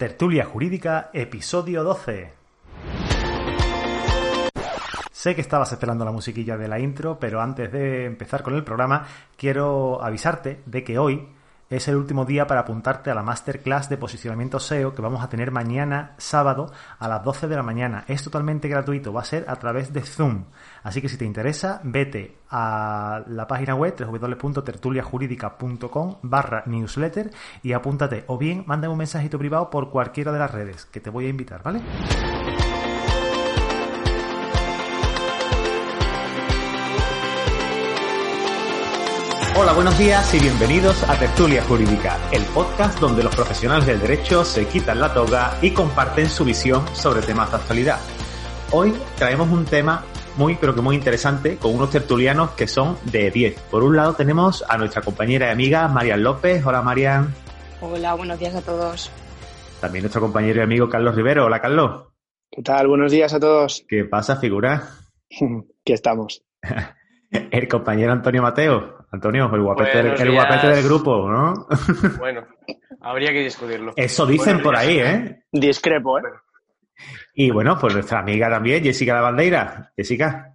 Tertulia Jurídica, episodio 12. Sé que estabas esperando la musiquilla de la intro, pero antes de empezar con el programa, quiero avisarte de que hoy es el último día para apuntarte a la masterclass de posicionamiento SEO que vamos a tener mañana sábado a las 12 de la mañana. Es totalmente gratuito, va a ser a través de Zoom. Así que si te interesa, vete a la página web www.tertuliajurídica.com barra newsletter y apúntate o bien mándame un mensajito privado por cualquiera de las redes que te voy a invitar, ¿vale? Hola, buenos días y bienvenidos a Tertulia Jurídica, el podcast donde los profesionales del derecho se quitan la toga y comparten su visión sobre temas de actualidad. Hoy traemos un tema muy, pero que muy interesante con unos tertulianos que son de 10. Por un lado tenemos a nuestra compañera y amiga Marian López. Hola, Marian. Hola, buenos días a todos. También nuestro compañero y amigo Carlos Rivero. Hola, Carlos. ¿Qué tal? Buenos días a todos. ¿Qué pasa, figura? ¿Qué estamos. el compañero Antonio Mateo. Antonio, el guapete, del, el guapete del grupo, ¿no? Bueno, habría que discutirlo. Eso dicen por ahí, ¿eh? Discrepo, ¿eh? Y bueno, pues nuestra amiga también, Jessica La Bandeira. Jessica.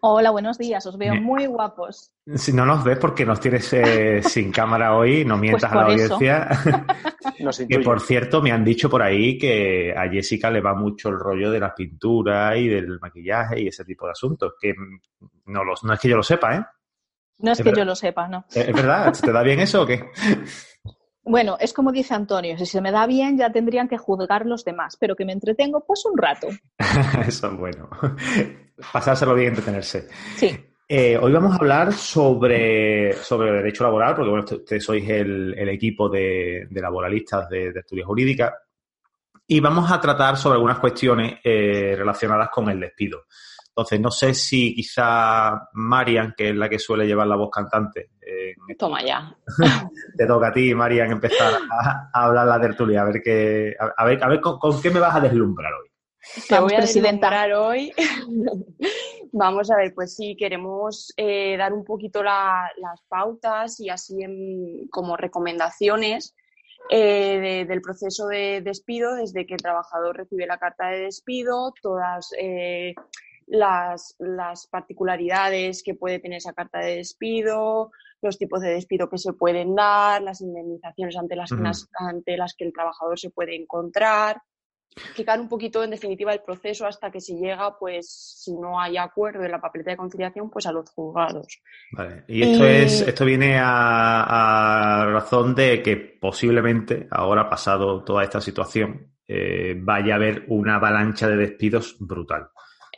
Hola, buenos días, os veo muy guapos. Si no nos ves porque nos tienes eh, sin cámara hoy, no mientas Pues a la audiencia. Que por cierto, me han dicho por ahí que a Jessica le va mucho el rollo de la pintura y del maquillaje y ese tipo de asuntos. Que no, los, no es que yo lo sepa, ¿eh? No es Es que verdad. yo lo sepa, ¿no? ¿Es verdad? ¿Te da bien eso o qué? Bueno, es como dice Antonio, si se me da bien ya tendrían que juzgar los demás, pero que me entretengo pues un rato. Eso es bueno. Pasárselo bien, entretenerse. Sí, Eh, hoy vamos a hablar sobre, sobre derecho laboral, porque bueno, ustedes sois el, el equipo de, de laboralistas de, de estudios jurídicas, y vamos a tratar sobre algunas cuestiones eh, relacionadas con el despido. Entonces, no sé si quizá Marian, que es la que suele llevar la voz cantante, eh, Toma ya. te toca a ti, Marian, empezar a, a hablar la tertulia, a ver, qué, a, a ver, a ver con, con qué me vas a deslumbrar hoy. Te Vamos, voy a deslumbrar hoy. Vamos a ver, pues sí, queremos eh, dar un poquito la- las pautas y así en- como recomendaciones eh, de- del proceso de despido desde que el trabajador recibe la carta de despido, todas eh, las, las particularidades que puede tener esa carta de despido, los tipos de despido que se pueden dar, las indemnizaciones ante las, ante las que el trabajador se puede encontrar explicar un poquito en definitiva el proceso hasta que se llega, pues si no hay acuerdo en la papeleta de conciliación, pues a los juzgados. Vale. Y esto Y- es, esto viene a, a razón de que posiblemente, ahora pasado toda esta situación, eh, vaya a haber una avalancha de despidos brutal.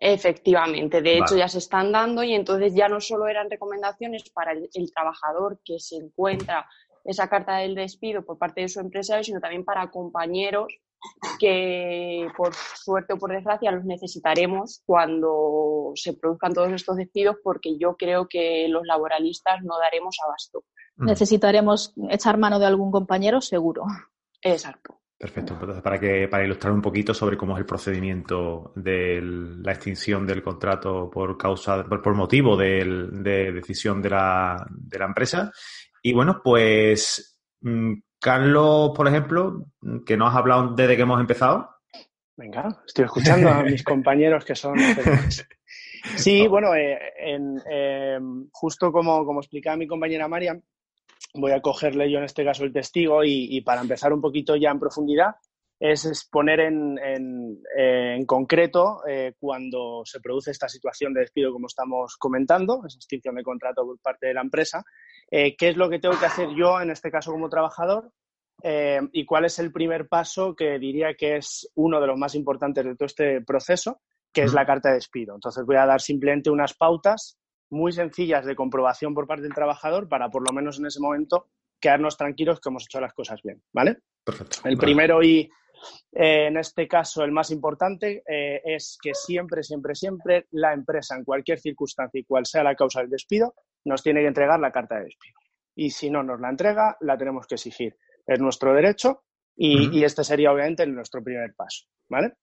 Efectivamente, de hecho ya se están dando y entonces ya no solo eran recomendaciones para el, el trabajador que se encuentra esa carta del despido por parte de su empresario, sino también para compañeros que por suerte o por desgracia los necesitaremos cuando se produzcan todos estos despidos porque yo creo que los laboralistas no daremos abasto. Mm, necesitaremos echar mano de algún compañero, seguro. Exacto. Perfecto. Entonces, para que para ilustrar un poquito sobre cómo es el procedimiento de la extinción del contrato por causa, por, por motivo de decisión de la, de la empresa. Y bueno, pues mm, Carlos, por ejemplo, que nos has hablado desde que hemos empezado. Venga, estoy escuchando a mis compañeros que son. Sí, bueno, eh, en, eh, justo como, como explicaba mi compañera Mariam, voy a cogerle yo en este caso el testigo y, y para empezar un poquito ya en profundidad, es exponer en, en, en concreto eh, cuando se produce esta situación de despido como estamos comentando, esa extinción de contrato por parte de la empresa, eh, qué es lo que tengo que hacer yo en este caso como trabajador eh, y cuál es el primer paso que diría que es uno de los más importantes de todo este proceso, que es la carta de despido. Entonces voy a dar simplemente unas pautas muy sencillas de comprobación por parte del trabajador para por lo menos en ese momento quedarnos tranquilos que hemos hecho las cosas bien, ¿vale? Perfecto. El Vale. primero y eh, en este caso el más importante eh, es que siempre, siempre, siempre la empresa en cualquier circunstancia y cual sea la causa del despido nos tiene que entregar la carta de despido. Y si no nos la entrega, la tenemos que exigir. Es nuestro derecho y, y este sería obviamente nuestro primer paso, ¿vale?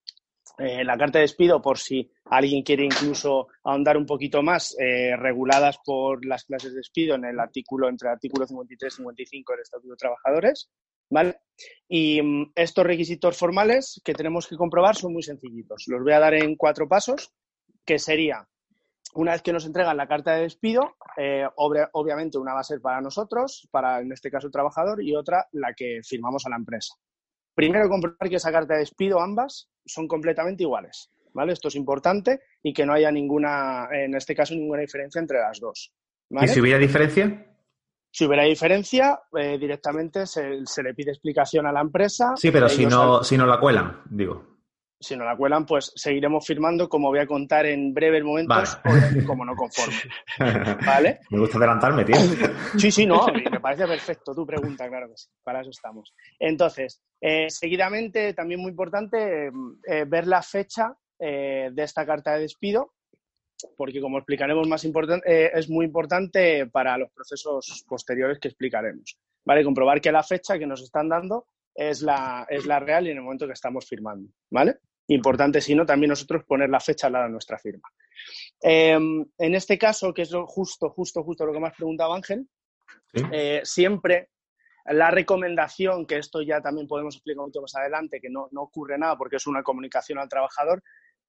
Eh, la carta de despido, por si alguien quiere incluso ahondar un poquito más, eh, reguladas por las clases de despido en el artículo, entre el artículo 53 y 55 del Estatuto de Trabajadores, ¿vale? Y mm, estos requisitos formales que tenemos que comprobar son muy sencillitos. Los voy a dar en cuatro pasos, que sería, una vez que nos entregan la carta de despido, eh, obviamente una va a ser para nosotros, para en este caso el trabajador, y otra la que firmamos a la empresa. Primero, comprobar que esa carta de despido, ambas, son completamente iguales. ¿Vale? Esto es importante y que no haya ninguna, en este caso, ninguna diferencia entre las dos. ¿Y si hubiera diferencia? Si hubiera diferencia, eh, directamente se, le pide explicación a la empresa. Sí, pero si no, si no la cuelan, digo si no la cuelan, pues seguiremos firmando, como voy a contar en breves momentos, como no conforme. ¿Vale? Me gusta adelantarme, tío. Sí, sí, no, me parece perfecto. Tu pregunta, claro que sí, para eso estamos. Entonces, eh, seguidamente, también muy importante, eh, ver la fecha eh, de esta carta de despido, porque como explicaremos más importante, es muy importante para los procesos posteriores que explicaremos. ¿Vale? Comprobar que la fecha que nos están dando es la, es la real y en el momento que estamos firmando, ¿vale? Importante, si no, también nosotros poner la fecha al lado de nuestra firma. Em, en este caso, que es justo, justo, justo lo que me has preguntado, Ángel, eh, siempre la recomendación, que esto ya también podemos explicar un poquito más adelante, que no, no ocurre nada porque es una comunicación al trabajador,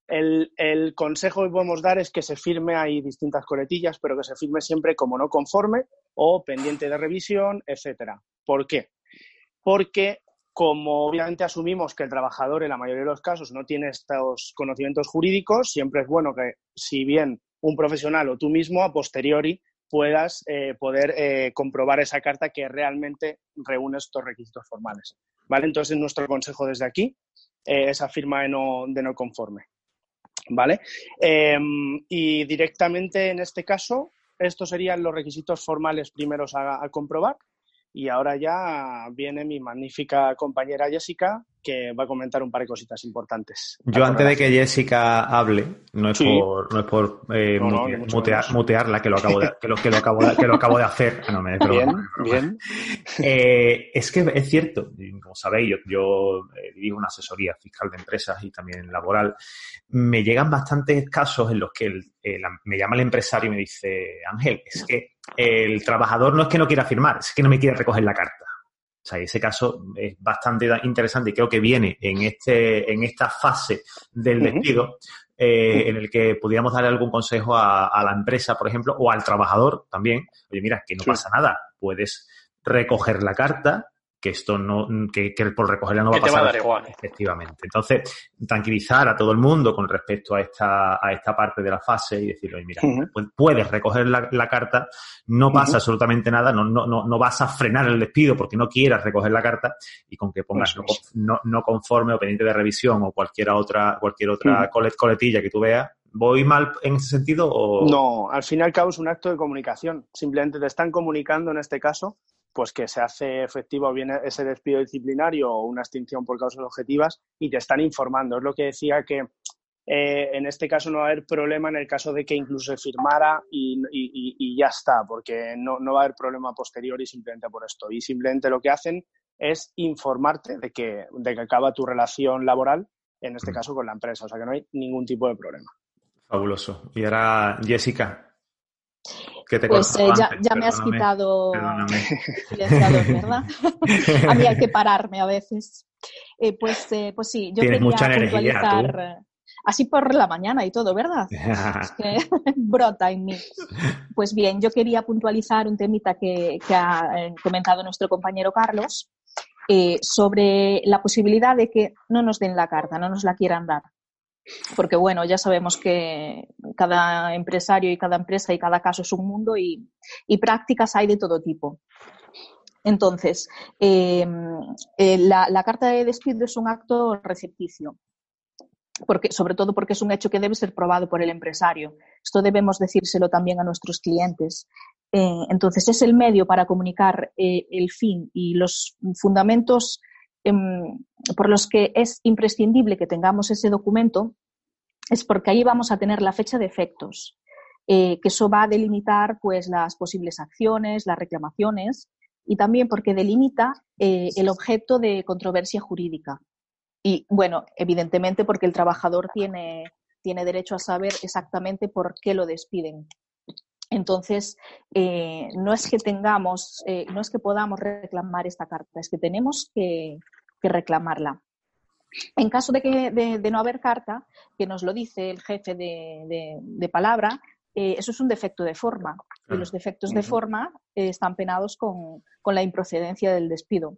el, el, consejo que podemos dar es que se firme, hay distintas coletillas, pero que se firme siempre como no conforme o pendiente de revisión, etcétera. ¿Por qué? Porque como obviamente asumimos que el trabajador en la mayoría de los casos no tiene estos conocimientos jurídicos, siempre es bueno que si bien un profesional o tú mismo a posteriori puedas eh, poder eh, comprobar esa carta que realmente reúne estos requisitos formales. ¿Vale? Entonces, nuestro consejo desde aquí, eh, esa firma de no, de no conforme. ¿Vale? Em, y directamente en este caso, estos serían los requisitos formales primeros a comprobar. Y ahora ya viene mi magnífica compañera Jessica, que va a comentar un par de cositas importantes. Yo antes de que Jessica hable, no es por, no es por eh, mutearla, que lo acabo de, que lo, que lo acabo de, que lo acabo de hacer. No, me bien, bien. Eh, es que es cierto, como sabéis, yo, yo eh, dirijo una asesoría fiscal de empresas y también laboral. Me llegan bastantes casos en los que me llama el empresario y me dice, Ángel, es que el trabajador no es que no quiera firmar, es que no me quiere recoger la carta. O sea, ese caso es bastante interesante y creo que viene en, este, en esta fase del despido eh, en el que pudiéramos darle algún consejo a, a, la empresa, por ejemplo, o al trabajador también. Oye, mira, que no pasa nada, puedes recoger la carta, que esto no, que, por recogerla no va a pasar. Efectivamente. Entonces, tranquilizar a todo el mundo con respecto a esta, a esta parte de la fase y decirle, mira, pues puedes recoger la, carta, no pasa absolutamente nada, no, no, no, vas a frenar el despido porque no quieras recoger la carta y con que pongas no, no, conforme o pendiente de revisión o cualquier otra, cualquier otra coletilla que tú veas, ¿Voy mal en ese sentido? O... No, al fin y al cabo es un acto de comunicación. Simplemente te están comunicando en este caso pues que se hace efectivo bien ese despido disciplinario o una extinción por causas objetivas y te están informando. Es lo que decía que eh, en este caso no va a haber problema en el caso de que incluso se firmara y, ya está, porque no, va a haber problema posterior y simplemente por esto. Y simplemente lo que hacen es informarte de que, de que acaba tu relación laboral, en este caso con la empresa, o sea que no hay ningún tipo de problema. Fabuloso. Y ahora, Jessica, pues eh, ya, me has quitado ¿verdad? a mí hay que pararme a veces. Eh, pues, eh, pues sí, yo quería puntualizar así por la mañana y todo, ¿verdad? es que brota en mí. Pues bien, yo quería puntualizar un temita que, que ha comentado nuestro compañero Carlos sobre la posibilidad de que no nos den la carta, no nos la quieran dar porque bueno, ya sabemos que cada empresario y cada empresa y cada caso es un mundo y, prácticas hay de todo tipo. Entonces, em, eh, la, carta de despido es un acto recepticio, porque, sobre todo porque es un hecho que debe ser probado por el empresario. Esto debemos decírselo también a nuestros clientes. Eh, entonces, es el medio para comunicar eh, el fin y los fundamentos por los que es imprescindible que tengamos ese documento es porque ahí vamos a tener la fecha de efectos, eh, que eso va a delimitar pues, las posibles acciones, las reclamaciones y también porque delimita eh, el objeto de controversia jurídica. Y bueno, evidentemente porque el trabajador tiene, tiene derecho a saber exactamente por qué lo despiden. Entonces, eh, no es que tengamos, eh, no es que podamos reclamar esta carta, es que tenemos que, reclamarla. En caso de, que, de, no haber carta, que nos lo dice el jefe de, palabra, eh, eso es un defecto de forma. Y los defectos de forma están penados con, con la improcedencia del despido.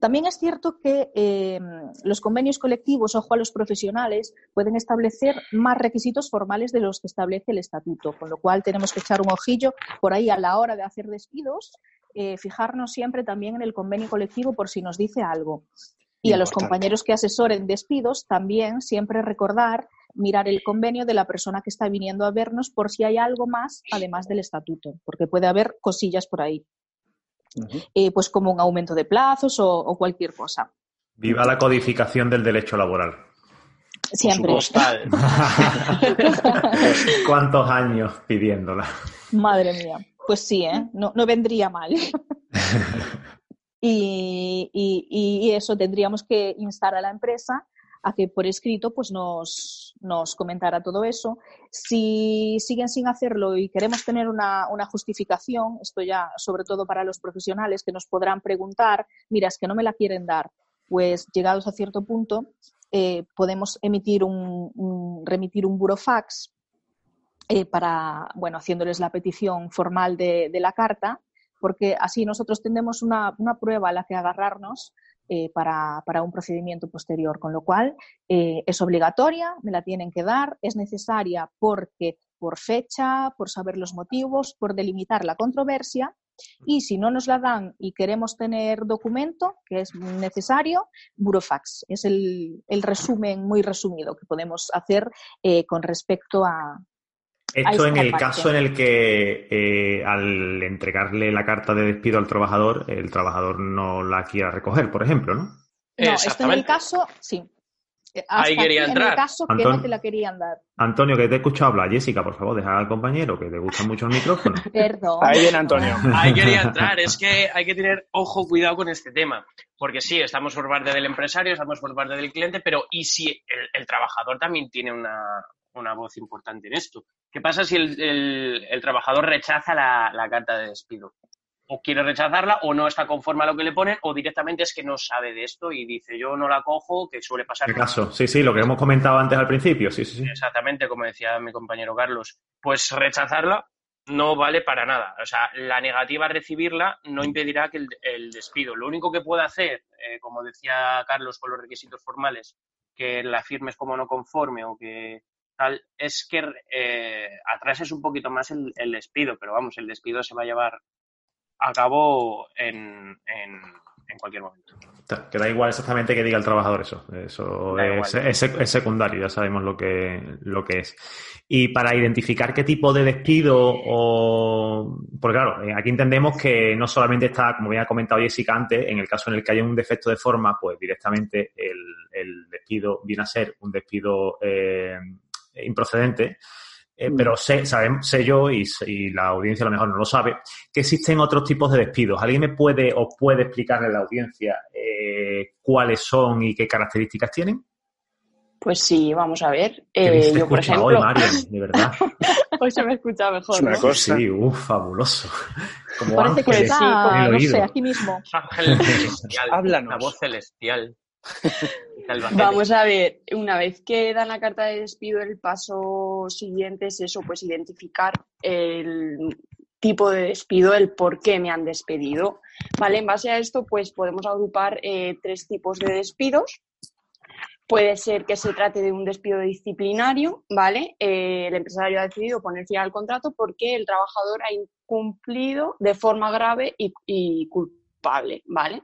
También es cierto que eh, los convenios colectivos, ojo a los profesionales, pueden establecer más requisitos formales de los que establece el estatuto, con lo cual tenemos que echar un ojillo por ahí a la hora de hacer despidos, eh, fijarnos siempre también en el convenio colectivo por si nos dice algo. Y a los compañeros que asesoren despidos también siempre recordar mirar el convenio de la persona que está viniendo a vernos por si hay algo más además del estatuto, porque puede haber cosillas por ahí. Eh, pues como un aumento de plazos o, cualquier cosa. Viva la codificación del derecho laboral. Siempre. ¿Cuántos años pidiéndola? Madre mía. Pues sí, ¿eh? no, vendría mal. y, eso tendríamos que instar a la empresa a que por escrito pues nos, nos comentara todo eso. Si siguen sin hacerlo y queremos tener una, justificación, esto ya sobre todo para los profesionales que nos podrán preguntar, mira, es que no me la quieren dar, pues llegados a cierto punto eh, podemos emitir un, remitir un burofax eh, para, bueno, haciéndoles la petición formal de, la carta, porque así nosotros tendremos una, una, prueba a la que agarrarnos eh, para, un procedimiento posterior, con lo cual eh, es obligatoria, me la tienen que dar, es necesaria porque por fecha, por saber los motivos, por delimitar la controversia y si no nos la dan y queremos tener documento, que es necesario, Burofax. Es el, resumen muy resumido que podemos hacer eh, con respecto a, esto en el caso en el que eh, al entregarle la carta de despido al trabajador, el trabajador no la quiera recoger, por ejemplo, ¿no? No, esto en el caso, sí. Ahí quería entrar. En el caso que no te la querían dar. Antonio, que te he escuchado hablar. Jessica, por favor, deja al compañero que te gusta mucho el micrófono. Perdón. Ahí viene Antonio. Ahí quería entrar. Es que hay que tener ojo, cuidado con este tema. Porque sí, estamos por parte del empresario, estamos por parte del cliente, pero ¿y si el trabajador también tiene una, una voz importante en esto. ¿Qué pasa si el, trabajador rechaza la, carta de despido? O quiere rechazarla o no está conforme a lo que le ponen o directamente es que no sabe de esto y dice yo no la cojo, que suele pasar. ¿Qué caso? Sí, sí, lo que hemos comentado antes al principio, sí, sí, sí. Exactamente, como decía mi compañero Carlos. Pues rechazarla no vale para nada. O sea, la negativa a recibirla no impedirá que el, despido. Lo único que puede hacer, eh, como decía Carlos con los requisitos formales, que la firmes como no conforme o que es que eh, atrases un poquito más el, despido, pero vamos, el despido se va a llevar a cabo en, cualquier momento. Que da igual exactamente que diga el trabajador eso. Eso es, secundario, ya sabemos lo que, lo que es. Y para identificar qué tipo de despido o... Porque claro, eh, aquí entendemos que no solamente está, como había comentado Jessica antes, en el caso en el que haya un defecto de forma, pues directamente el, despido viene a ser un despido eh, improcedente. Eh, mm. pero sé, sé yo, y, la audiencia a lo mejor no lo sabe, que existen otros tipos de despidos. ¿Alguien me puede o puede explicarle a la audiencia eh, cuáles son y qué características tienen? Pues sí, vamos a ver. Eh, yo, por ejemplo... hoy, Marian, de verdad. hoy se me escucha mejor. una cosa. Sí, uff, fabuloso. Como Parece que está, no sé, aquí mismo. Ángel celestial. Háblanos. La voz celestial. Vamos a ver, una vez que dan la carta de despido, el paso siguiente es eso, pues identificar el tipo de despido, el por qué me han despedido. ¿Vale? En base a esto, pues podemos agrupar eh, tres tipos de despidos. Puede ser que se trate de un despido disciplinario, ¿vale? Eh, el empresario ha decidido poner fin al contrato porque el trabajador ha incumplido de forma grave y, y culpable, ¿vale?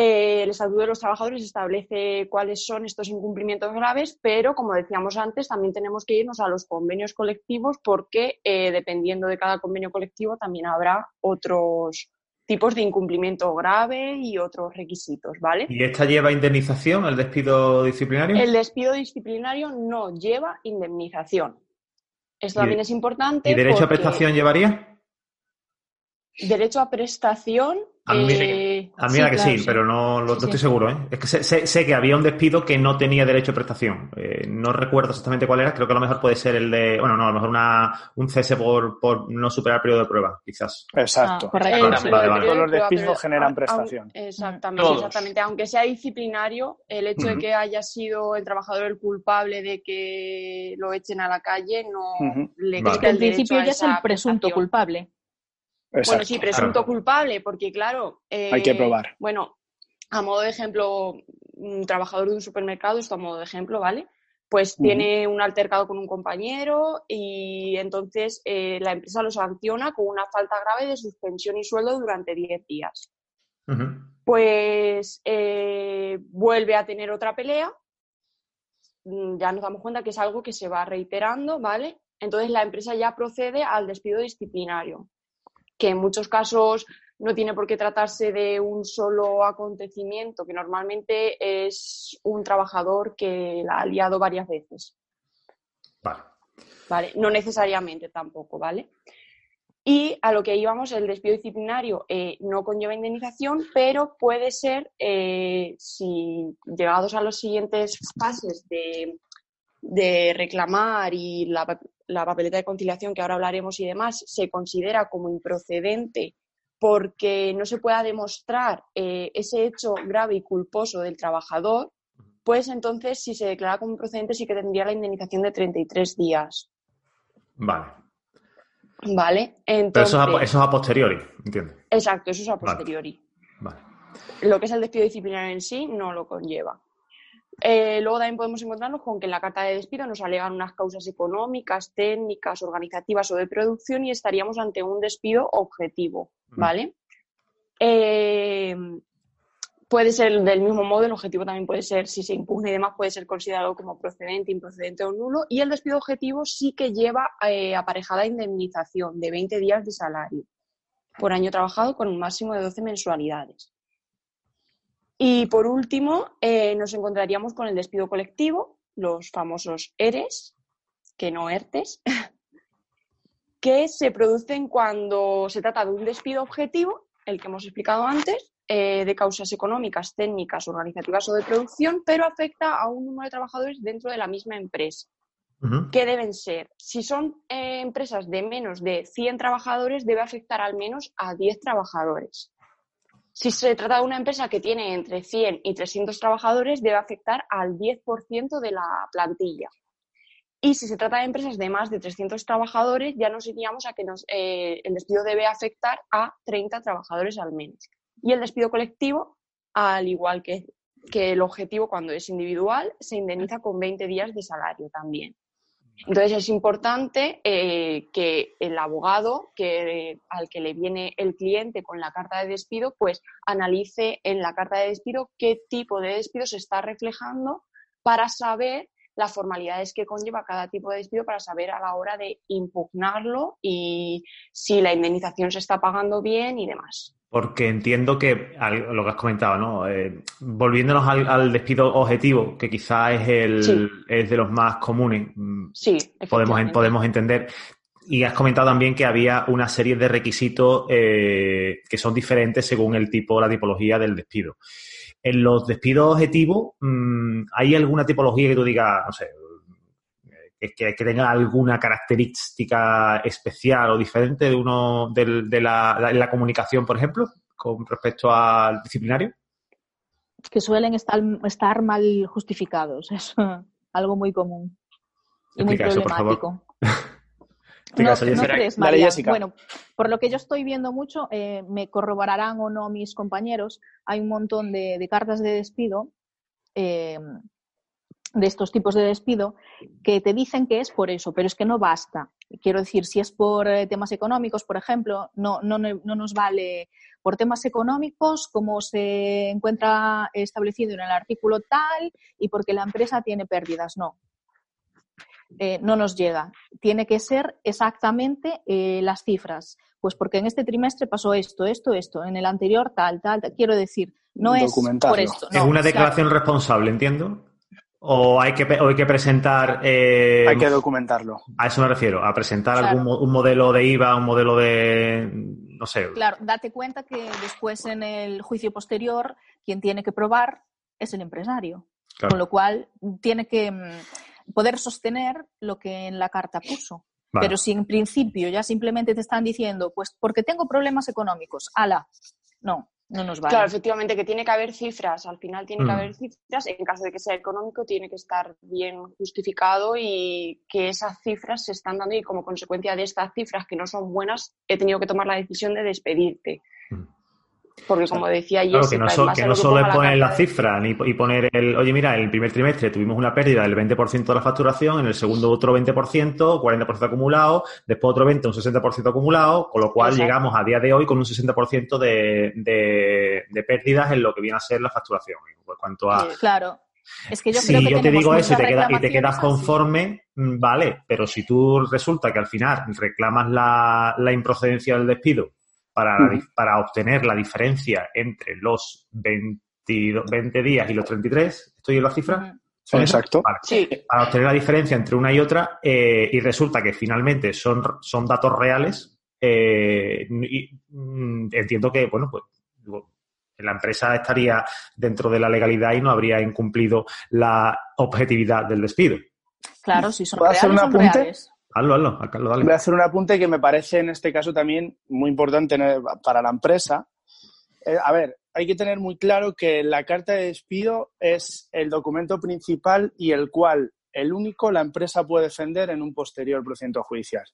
Eh, el Estatuto de los Trabajadores establece cuáles son estos incumplimientos graves, pero como decíamos antes, también tenemos que irnos a los convenios colectivos porque eh, dependiendo de cada convenio colectivo también habrá otros tipos de incumplimiento grave y otros requisitos, ¿vale? ¿Y esta lleva indemnización, el despido disciplinario? El despido disciplinario no lleva indemnización. Esto también es importante. ¿Y derecho a prestación llevaría? Derecho a prestación a mí, eh, que sí, pero no, lo, estoy seguro. ¿eh? Es que sé, que había un despido que no tenía derecho a prestación. Eh, no recuerdo exactamente cuál era. Creo que a lo mejor puede ser el de. Bueno, no, a lo mejor una, un cese por, por no superar el periodo de prueba, quizás. Exacto. Ah, los despidos generan prestación. Exactamente, exactamente. Aunque sea disciplinario, el hecho de que haya sido el trabajador el culpable de que lo echen a la calle no le quita el principio ya es el presunto culpable bueno, sí, presunto culpable, porque claro. Hay que eh, probar. Bueno, a modo de ejemplo, un trabajador de un supermercado, esto a modo de ejemplo, ¿vale? Pues tiene un altercado con un compañero y entonces eh, la empresa lo sanciona con una falta grave de suspensión y sueldo durante 10 días. Pues eh, vuelve a tener otra pelea, mm, ya nos damos cuenta que es algo que se va reiterando, ¿vale? Entonces la empresa ya procede al despido disciplinario que en muchos casos no tiene por qué tratarse de un solo acontecimiento, que normalmente es un trabajador que la ha liado varias veces. Vale. Vale, no necesariamente tampoco, ¿vale? Y a lo que íbamos, el despido disciplinario eh, no conlleva indemnización, pero puede ser, eh, si llegados a los siguientes fases de, de reclamar y la, la papeleta de conciliación que ahora hablaremos y demás se considera como improcedente porque no se pueda demostrar eh, ese hecho grave y culposo del trabajador, pues entonces si se declara como improcedente sí que tendría la indemnización de 33 días. Vale. Vale, entonces... Pero eso es, a, posteriori, entiendo. Exacto, eso es a posteriori. vale. Lo que es el despido disciplinario en sí no lo conlleva. Eh, luego también podemos encontrarnos con que en la carta de despido nos alegan unas causas económicas, técnicas, organizativas o de producción y estaríamos ante un despido objetivo, ¿vale? Eh, puede ser del mismo modo, el objetivo también puede ser, si se impugna y demás, puede ser considerado como procedente, improcedente o nulo. Y el despido objetivo sí que lleva eh, aparejada indemnización de 20 días de salario por año trabajado con un máximo de 12 mensualidades. Y por último, eh, nos encontraríamos con el despido colectivo, los famosos ERES, que no ERTES, que se producen cuando se trata de un despido objetivo, el que hemos explicado antes, eh, de causas económicas, técnicas, organizativas o de producción, pero afecta a un número de trabajadores dentro de la misma empresa. ¿Qué deben ser? Si son eh, empresas de menos de 100 trabajadores, debe afectar al menos a 10 trabajadores. Si se trata de una empresa que tiene entre 100 y 300 trabajadores, debe afectar al 10% de la plantilla. Y si se trata de empresas de más de 300 trabajadores, ya nos iríamos a que eh, el despido debe afectar a 30 trabajadores al menos. Y el despido colectivo, al igual que, que el objetivo cuando es individual, se indemniza con 20 días de salario también. Entonces es importante eh, que el abogado que, al que le viene el cliente con la carta de despido, pues analice en la carta de despido qué tipo de despido se está reflejando para saber las formalidades que conlleva cada tipo de despido para saber a la hora de impugnarlo y si la indemnización se está pagando bien y demás. Porque entiendo que lo que has comentado, ¿no? Eh, volviéndonos al, despido objetivo, que quizás es el es de los más comunes. Mm, sí, podemos, podemos entender. Y has comentado también que había una serie de requisitos eh, que son diferentes según el tipo o la tipología del despido. En los despidos objetivos, mm, ¿hay alguna tipología que tú digas, no sé, que, que, tenga alguna característica especial o diferente de uno de, la, comunicación, por ejemplo, con respecto al disciplinario? Que suelen estar, estar mal justificados, es algo muy común y muy problemático. no, crees, María. Bueno, por lo que yo estoy viendo mucho, eh, me corroborarán o no mis compañeros, hay un montón de, cartas de despido eh, de estos tipos de despido que te dicen que es por eso, pero es que no basta. Quiero decir, si es por eh, temas económicos, por ejemplo, no, no, no nos vale por temas económicos como se encuentra establecido en el artículo tal y porque la empresa tiene pérdidas. No, eh, no nos llega. Tiene que ser exactamente eh, las cifras. Pues porque en este trimestre pasó esto, esto, esto, en el anterior tal, tal. Quiero decir, no es por esto. es una declaración responsable, entiendo. ¿O hay que, hay que presentar... Eh, hay que documentarlo. A eso me refiero, a presentar algún un modelo de IVA, un modelo de, no sé. Claro, date cuenta que después en el juicio posterior quien tiene que probar es el empresario. Con lo cual tiene que mm, poder sostener lo que en la carta puso. Pero si en principio ya simplemente te están diciendo, pues porque tengo problemas económicos, ala, no, no nos vale. Claro, efectivamente, que tiene que haber cifras, al final tiene que mm. haber cifras, en caso de que sea económico tiene que estar bien justificado y que esas cifras se están dando y como consecuencia de estas cifras que no son buenas, he tenido que tomar la decisión de despedirte. Mm. Porque como decía claro, que no, que no solo es poner la, cifra ni, y poner el, oye, mira, en el primer trimestre tuvimos una pérdida del 20% de la facturación, en el segundo otro 20%, 40% acumulado, después otro 20%, un 60% acumulado, con lo cual llegamos a día de hoy con un 60% de, de, de pérdidas en lo que viene a ser la facturación. En cuanto a, claro. Es que yo si yo te digo eso y te, y te quedas conforme, mm, vale, pero si tú resulta que al final reclamas la, la improcedencia del despido para, obtener la diferencia entre los 20 días y los 33. ¿Estoy en la cifra? Exacto. Para obtener la diferencia entre una y otra eh, y resulta que finalmente son, son datos reales, eh, mm, entiendo que, bueno, pues la empresa estaría dentro de la legalidad y no habría incumplido la objetividad del despido. Claro, si son reales, son reales. Voy a hacer un apunte que me parece en este caso también muy importante para la empresa. Eh, a ver, hay que tener muy claro que la carta de despido es el documento principal y el cual el único la empresa puede defender en un posterior procedimiento judicial.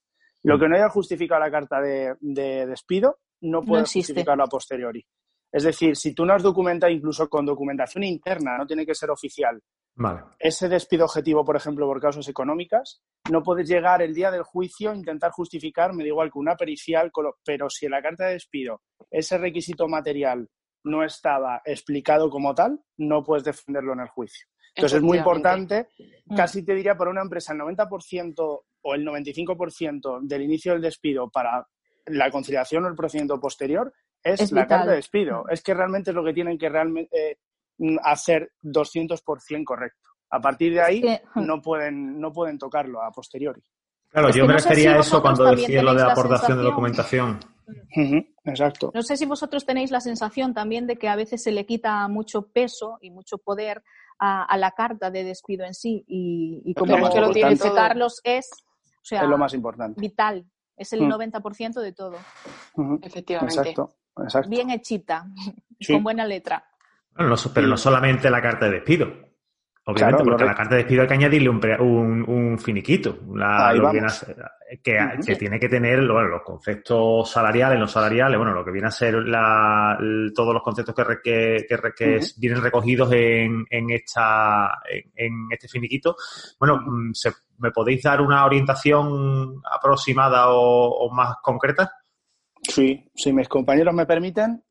Lo que no haya justificado la carta de, despido no puede justificarlo a posteriori. Es decir, si tú no has documentado incluso con documentación interna, no tiene que ser oficial, ese despido objetivo, por ejemplo, por causas económicas, no puedes llegar el día del juicio a intentar justificar, me da igual que una pericial, pero si en la carta de despido ese requisito material no estaba explicado como tal, no puedes defenderlo en el juicio. Entonces es muy importante, mm. casi te diría para una empresa el 90% o el 95% del inicio del despido para la conciliación o el procedimiento posterior es, la carta de despido. Es que realmente es lo que tienen que realmente eh, hacer 200% correcto. A partir de ahí no, pueden, no pueden tocarlo a posteriori. Claro, yo me refería a eso cuando decía lo de aportación de documentación. exacto. No sé si vosotros tenéis la sensación también de que a veces se le quita mucho peso y mucho poder a, la carta de despido en sí y, como lo tiene Carlos es, lo más importante. Vital, es el 90% de todo. Efectivamente. Exacto, exacto. Bien hechita, con buena letra pero no solamente la carta de despido. Obviamente, porque a la carta de despido hay que añadirle un, finiquito, que, tiene que tener los conceptos salariales, no salariales, bueno, lo que viene a ser todos los conceptos que, que, vienen recogidos en, en, esta, en, este finiquito. Bueno, mm, ¿me podéis dar una orientación aproximada o, o más concreta? Sí, si mis compañeros me permiten,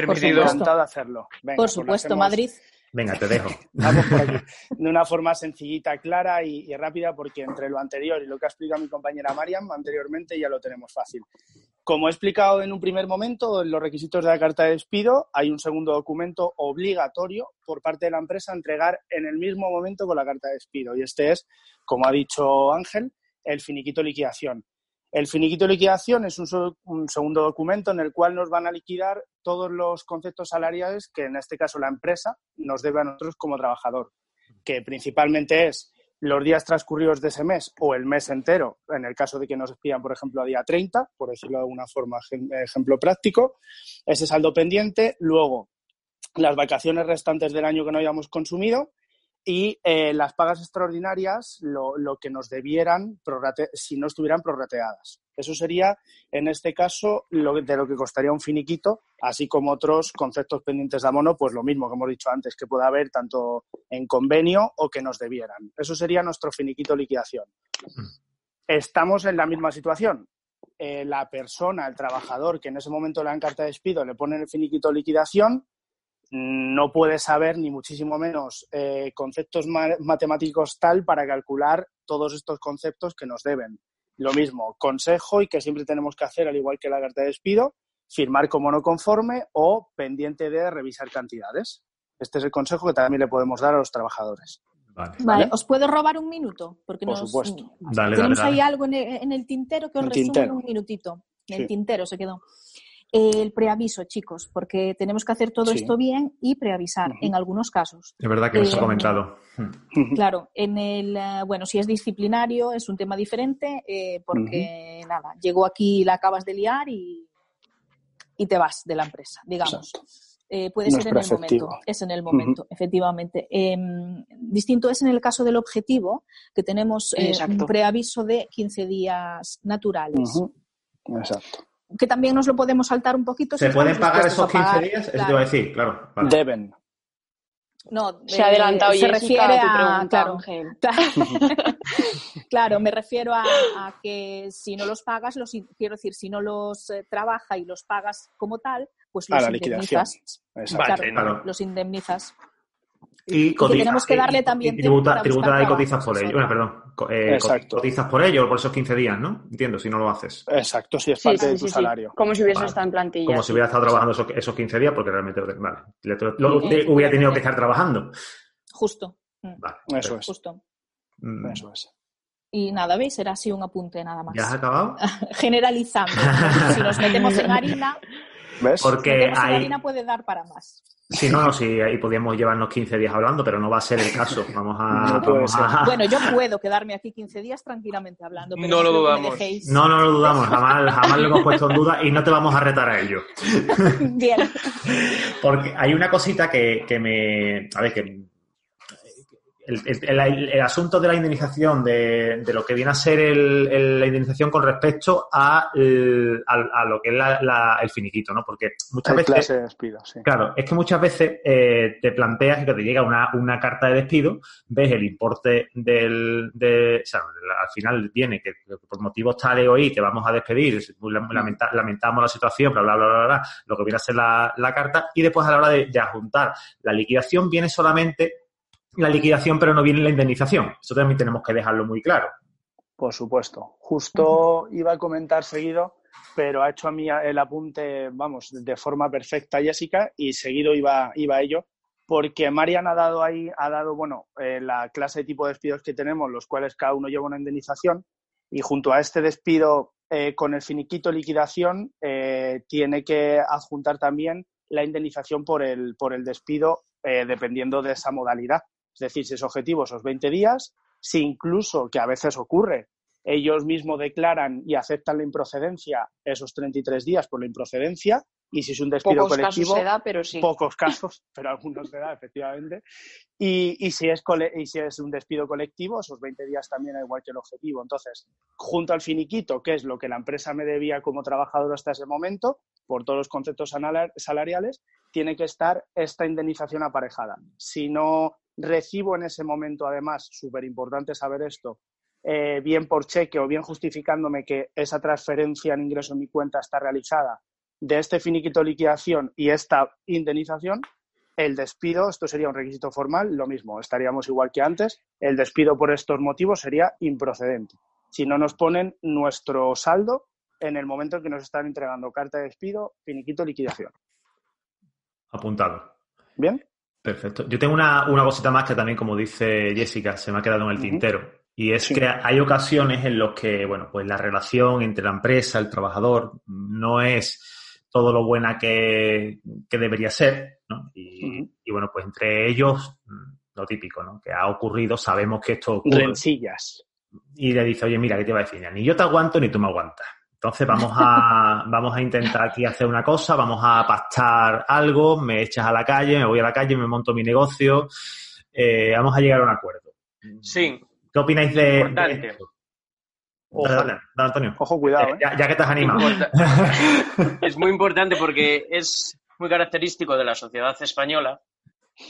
Permitido. Encantado de hacerlo. por pues supuesto, Madrid. Venga, te dejo. Vamos por aquí. De una forma sencillita, clara y, rápida, porque entre lo anterior y lo que ha explicado mi compañera Mariam anteriormente ya lo tenemos fácil. Como he explicado en un primer momento, en los requisitos de la carta de despido hay un segundo documento obligatorio por parte de la empresa a entregar en el mismo momento con la carta de despido. Y este es, como ha dicho Ángel, el finiquito liquidación. El finiquito de liquidación es un, segundo documento en el cual nos van a liquidar todos los conceptos salariales que en este caso la empresa nos debe a nosotros como trabajador, que principalmente es los días transcurridos de ese mes o el mes entero, en el caso de que nos despidan, por ejemplo, a día 30, por decirlo de alguna forma, ejemplo práctico, ese saldo pendiente, luego las vacaciones restantes del año que no hayamos consumido y eh, las pagas extraordinarias lo, que nos debieran si no estuvieran prorrateadas. Eso sería, en este caso, lo, de lo que costaría un finiquito, así como otros conceptos pendientes de abono, pues lo mismo que hemos dicho antes, que pueda haber tanto en convenio o que nos debieran. Eso sería nuestro finiquito liquidación. Estamos en la misma situación. Eh, la persona, el trabajador que en ese momento le dan carta de despido, le ponen el finiquito liquidación, no puede saber ni muchísimo menos eh, conceptos matemáticos tal para calcular todos estos conceptos que nos deben. Lo mismo, consejo y que siempre tenemos que hacer, al igual que la carta de despido, firmar como no conforme o pendiente de revisar cantidades. Este es el consejo que también le podemos dar a los trabajadores. Vale. ¿os puedo robar un minuto? Porque Por supuesto. tenemos ahí algo en el, tintero que os resumo en un minutito. en el tintero se quedó. El preaviso, chicos, porque tenemos que hacer todo esto bien y preavisar en algunos casos. Es verdad que lo he comentado. Claro, en el, eh, bueno, si es disciplinario es un tema diferente eh, porque, nada, llegó aquí, la acabas de liar y, y te vas de la empresa, digamos. Eh, puede ser en el momento, es en el momento, efectivamente. Em, distinto es en el caso del objetivo, que tenemos un preaviso de 15 días naturales. Exacto que también nos lo podemos saltar un poquito. ¿Se pueden pagar esos 15 días? Eso te iba a decir, claro. Deben. No, se ha adelantado se refiere a, claro, claro, me refiero a, que si no los pagas, los, quiero decir, si no los eh, trabaja y los pagas como tal, pues los indemnizas. Claro, los indemnizas. Y, tenemos que darle también tributa, tributa y cotizas por ello. Bueno, perdón. Eh, cotizas por ello por esos 15 días, ¿no? Entiendo, si no lo haces. Exacto, si es parte de tu salario. Como si hubiese estado en plantilla. Como si hubiera estado trabajando esos, esos 15 días, porque realmente vale, lo, hubiera tenido que estar trabajando. Justo. Mm. Vale, eso es. Justo. Mm. Eso es. Y nada, ¿veis? Era así un apunte nada más. ¿Ya has acabado? Generalizando. si nos metemos en harina, ¿Ves? Porque hay... harina puede dar para más. Sí, no, no, sí, ahí podríamos llevarnos 15 días hablando, pero no va a ser el caso. Vamos a. Bueno, yo puedo quedarme aquí 15 días tranquilamente hablando. no lo dudamos. No, no lo dudamos, jamás, jamás lo hemos puesto en duda y no te vamos a retar a ello. Bien. Porque hay una cosita que, que me. A ver, que el, asunto de la indemnización, de, lo que viene a ser la indemnización con respecto a, lo que es el finiquito, ¿no? Porque muchas veces... despido, Claro, es que muchas veces eh, te planteas que te llega una, carta de despido, ves el importe del... De, o sea, al final viene que, por motivos tales hoy te vamos a despedir, lamentamos la situación, bla, bla, bla, bla, bla, lo que viene a ser la, carta, y después a la hora de, de juntar la liquidación viene solamente la liquidación, pero no viene la indemnización. Eso también tenemos que dejarlo muy claro. Por supuesto. Justo iba a comentar seguido, pero ha hecho a mí el apunte, vamos, de forma perfecta Jessica y seguido iba, iba a ello, porque Marian ha dado ahí, ha dado, bueno, eh, la clase de tipo de despidos que tenemos, los cuales cada uno lleva una indemnización y junto a este despido eh, con el finiquito liquidación eh, tiene que adjuntar también la indemnización por el, por el despido dependiendo de esa modalidad. Es decir, si es objetivo esos 20 días, si incluso, que a veces ocurre, ellos mismos declaran y aceptan la improcedencia esos 33 días por la improcedencia, y si es un despido pocos colectivo, casos se da, pero sí. pocos casos, pero algunos se da, efectivamente. Y, y, si es y si es un despido colectivo, esos 20 días también igual que el objetivo. Entonces, junto al finiquito, que es lo que la empresa me debía como trabajador hasta ese momento, por todos los conceptos salariales, tiene que estar esta indemnización aparejada. Si no recibo en ese momento, además, súper importante saber esto, eh, bien por cheque o bien justificándome que esa transferencia en ingreso en mi cuenta está realizada de este finiquito liquidación y esta indemnización, el despido, esto sería un requisito formal, lo mismo, estaríamos igual que antes, el despido por estos motivos sería improcedente. Si no nos ponen nuestro saldo en el momento en que nos están entregando carta de despido, finiquito liquidación. Apuntado. ¿Bien? Perfecto. Yo tengo una, cosita más que también, como dice Jessica, se me ha quedado en el tintero. Y es que hay ocasiones en las que, bueno, pues la relación entre la empresa, el trabajador, no es todo lo buena que, debería ser, ¿no? Y, bueno, pues entre ellos, lo típico, ¿no? Que ha ocurrido, sabemos que esto ocurre. Rencillas. Y le dice, oye, mira, ¿qué te va a decir? Ni yo te aguanto ni tú me aguantas. Entonces vamos a, vamos a intentar aquí hacer una cosa, vamos a pactar algo, me echas a la calle, me voy a la calle, me monto mi negocio, eh, vamos a llegar a un acuerdo. Sí. ¿Qué opináis de, importante. Ojo, dale, Antonio. Ojo, cuidado. Eh, ya, que te has animado. es muy importante porque es muy característico de la sociedad española,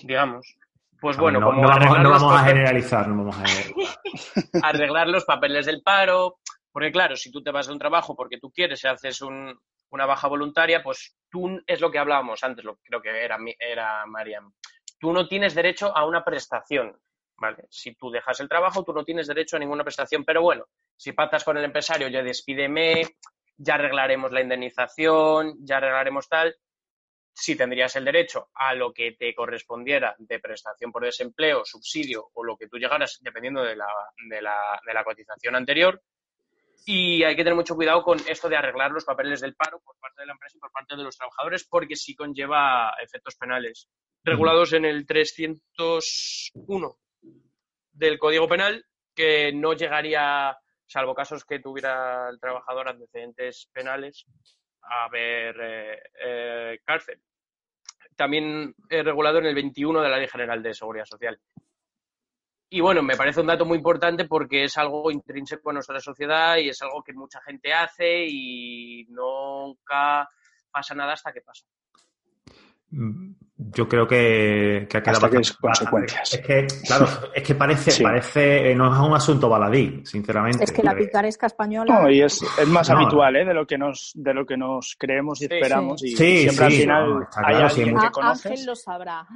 digamos. Pues bueno, no, como no vamos, no vamos a generalizar, no vamos a generalizar. arreglar los papeles del paro, porque claro, si tú te vas de un trabajo porque tú quieres y haces una baja voluntaria, pues tú es lo que hablábamos antes, lo, creo que era, era Mariam. Tú no tienes derecho a una prestación, ¿vale? Si tú dejas el trabajo, tú no tienes derecho a ninguna prestación, pero bueno, si patas con el empresario, ya despídeme, ya arreglaremos la indemnización, ya arreglaremos tal, si tendrías el derecho a lo que te correspondiera de prestación por desempleo, subsidio o lo que tú llegaras, dependiendo de la, de la, de la cotización anterior, Y hay que tener mucho cuidado con esto de arreglar los papeles del paro por parte de la empresa y por parte de los trabajadores, porque sí conlleva efectos penales regulados en el 301 del Código Penal, que no llegaría, salvo casos que tuviera el trabajador antecedentes penales, a ver eh, eh, cárcel. También es regulado en el 21 de la Ley General de Seguridad Social. Y bueno, me parece un dato muy importante porque es algo intrínseco a nuestra sociedad y es algo que mucha gente hace y nunca pasa nada hasta que pasa. Yo creo que, que ha quedado bastante, consecuencias. Es que, claro, es que parece, parece, no es un asunto baladí, sinceramente. Es que la picaresca española. No, y es, es más habitual, ¿eh? De lo que nos, de lo que nos creemos y esperamos. Y siempre al final hay alguien que conoces. Ángel lo sabrá.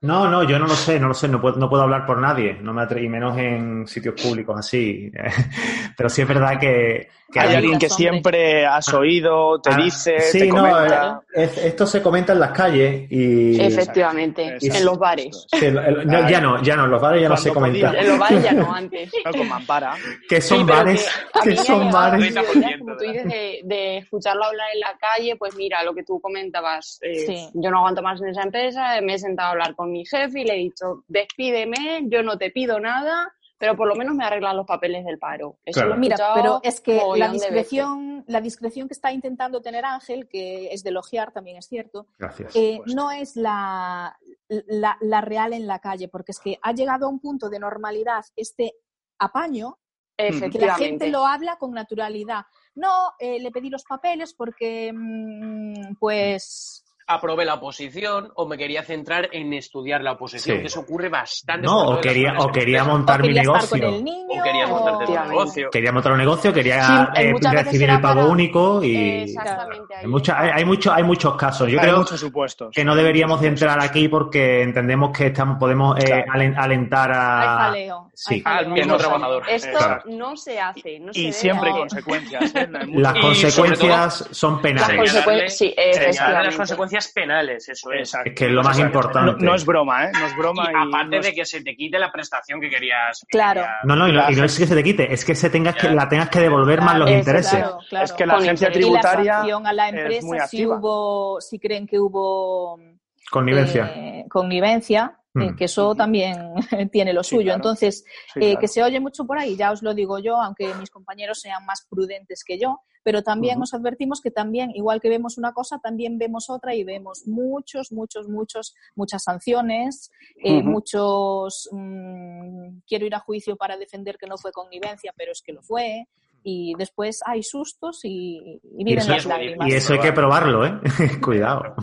No, no, yo no lo sé, no lo sé, no puedo, no puedo hablar por nadie, no me atrevo, y menos en sitios públicos así. Pero sí es verdad que, hay, alguien que siempre has ah. oído, te ah, dice, te comenta. Esto se comenta en las calles y Efectivamente, en los bares. ya no, ya no, en los bares ya no se comenta. En los bares ya no, antes. con mampara. Que son bares, que, son bares. Como tú dices, de, escucharlo hablar en la calle, pues mira, lo que tú comentabas, eh, yo no aguanto más en esa empresa, me he sentado a hablar con mi jefe y le he dicho, despídeme, yo no te pido nada, pero por lo menos me arreglan los papeles del paro. Mira, pero es que la discreción, la discreción que está intentando tener Ángel, que es de elogiar, también es cierto, eh, no es la, la, real en la calle, porque es que ha llegado a un punto de normalidad este apaño que la gente lo habla con naturalidad. No, eh, le pedí los papeles porque, mm, pues, aprobé la oposición o me quería centrar en estudiar la oposición, que eso ocurre bastante. No, o quería, o quería montar mi negocio. o quería montar un negocio. Quería montar un negocio, quería eh, recibir el pago único y Exactamente, hay, hay, mucho, hay muchos casos. Yo creo muchos supuestos. que no deberíamos de entrar aquí porque entendemos que estamos, podemos eh, alentar a... Sí. al mismo trabajador. Esto no se hace. No y siempre hay consecuencias. ¿eh? Las consecuencias son penales. sí, las consecuencias penales, eso es. Es que es lo más importante. No, es broma, ¿eh? No es broma. Y, aparte de que se te quite la prestación que querías. Claro. No, no, y, no es que se te quite, es que se tengas que, la tengas que devolver más los intereses. Es que la agencia tributaria. Y la a la empresa, si, hubo, si creen que hubo. Connivencia. Eh, connivencia, eh, mm. que eso también tiene lo suyo. Entonces, eh, que se oye mucho por ahí, ya os lo digo yo, aunque mis compañeros sean más prudentes que yo, pero también nos advertimos que también, igual que vemos una cosa, también vemos otra y vemos muchos, muchos, muchos, muchas sanciones, eh, muchos, mm, quiero ir a juicio para defender que no fue connivencia, pero es que lo fue, y después hay sustos y, y vienen las lágrimas. Y eso hay que probarlo, ¿eh? Cuidado.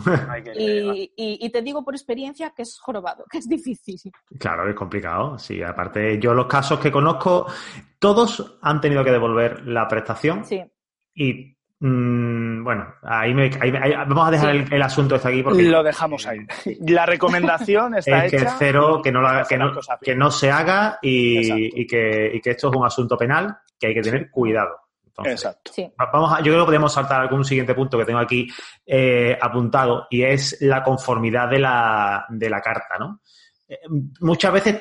y, te digo por experiencia que es jorobado, que es difícil. Claro, es complicado. Sí, aparte, yo los casos que conozco, todos han tenido que devolver la prestación. Sí. Y bueno, ahí, me, vamos a dejar el, asunto este aquí porque lo dejamos ahí. La recomendación está es que cero, que no, que, no, que no se haga y, que, y que esto es un asunto penal que hay que tener cuidado. Exacto. Vamos yo creo que podemos saltar a algún siguiente punto que tengo aquí eh, apuntado y es la conformidad de la, de la carta, ¿no? Eh, muchas veces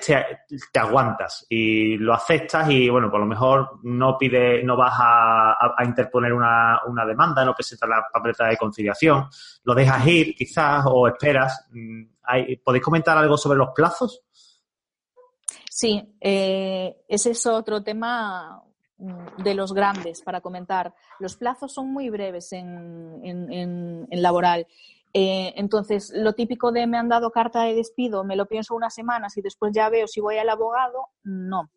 te, aguantas y lo aceptas y bueno, por lo mejor no pide, no vas a, interponer una, una, demanda, no presentas la papeleta de conciliación, lo dejas ir quizás o esperas. Mm, ¿Podéis comentar algo sobre los plazos? Sí, eh, ese es otro tema Mm, de los grandes para comentar. Los plazos son muy breves en, en, laboral. Eh, entonces, lo típico de me han dado carta de despido, me lo pienso unas semanas y después ya veo si voy al abogado, no,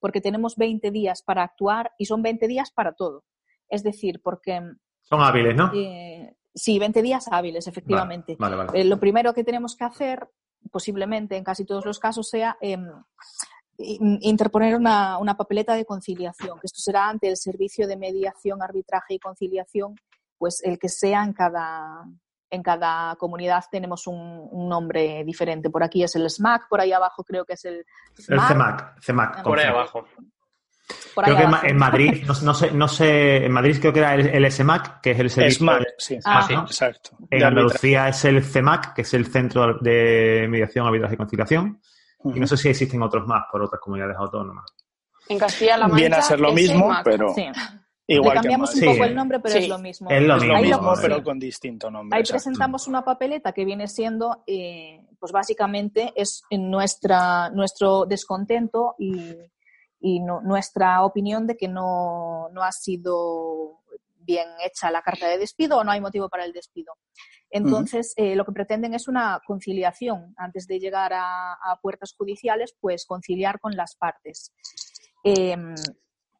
porque tenemos 20 días para actuar y son 20 días para todo. Es decir, porque... Son hábiles, ¿no? Eh, sí, 20 días hábiles, efectivamente. Eh, lo primero que tenemos que hacer, posiblemente en casi todos los casos, sea em, interponer una, una, papeleta de conciliación, que esto será ante el Servicio de Mediación, Arbitraje y Conciliación, pues el que sea en cada, en cada comunidad tenemos un, nombre diferente. Por aquí es el SMAC, por ahí abajo creo que es el CEMAC. El CEMAC, por ahí abajo. creo que en Madrid, no, sé, no sé, en Madrid creo que era el, SMAC, que es el servicio. SMAC, sí, ah, exacto. En Andalucía es el CEMAC, que es el Centro de Mediación, Arbitraje y Conciliación. Y no sé si existen otros más por otras comunidades autónomas. En Castilla-La Mancha. Viene a ser lo mismo, pero. Le cambiamos un poco el nombre, pero es lo mismo. Es lo mismo, pero con distinto nombre. Ahí presentamos una papeleta que viene siendo, eh, pues básicamente es nuestra, nuestro descontento y, nuestra opinión de que no, no ha sido bien hecha la carta de despido o no hay motivo para el despido. Entonces, eh, lo que pretenden es una conciliación. Antes de llegar a, puertas judiciales, pues conciliar con las partes. Em,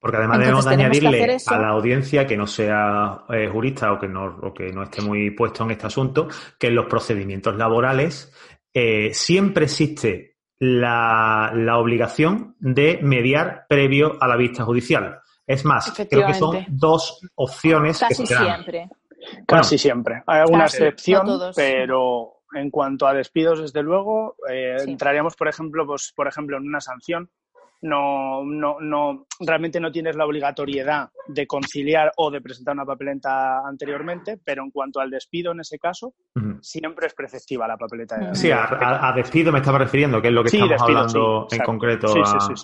porque además debemos añadirle a la audiencia que no sea eh, jurista o que, no, o que no esté muy puesto en este asunto, que en los procedimientos laborales eh, siempre existe la, la, obligación de mediar previo a la vista judicial. Es más, creo que son dos opciones. Casi siempre. Casi siempre. Hay alguna excepción, pero en cuanto a despidos, desde luego, eh, entraríamos, por ejemplo, pues, por ejemplo, en una sanción no, no, no, realmente no tienes la obligatoriedad de conciliar o de presentar una papeleta anteriormente, pero en cuanto al despido en ese caso, siempre es preceptiva la papeleta. Sí, a, despido. me estaba refiriendo, que es lo que estamos hablando en concreto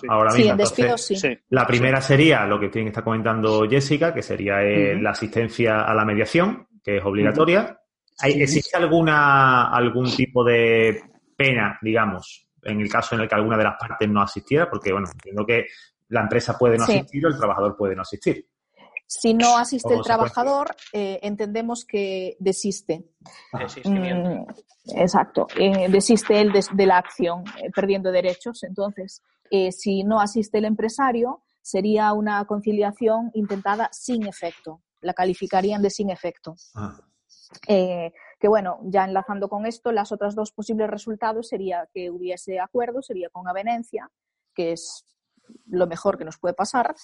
ahora mismo. Sí, despido sí. La primera sería lo que está comentando Jessica, que sería eh, la asistencia a la mediación, que es obligatoria. ¿Existe alguna algún tipo de pena, digamos, en el caso en el que alguna de las partes no asistiera, porque, bueno, entiendo que la empresa puede no asistir o el trabajador puede no asistir. Si no asiste el trabajador, eh, entendemos que desiste. Mm, exacto, eh, desiste él de, la acción, eh, perdiendo derechos. Entonces, si no asiste el empresario, sería una conciliación intentada sin efecto. La calificarían de sin efecto. Ah que bueno, ya enlazando con esto, las otras dos posibles resultados sería que hubiese acuerdo, sería con avenencia, que es lo mejor que nos puede pasar,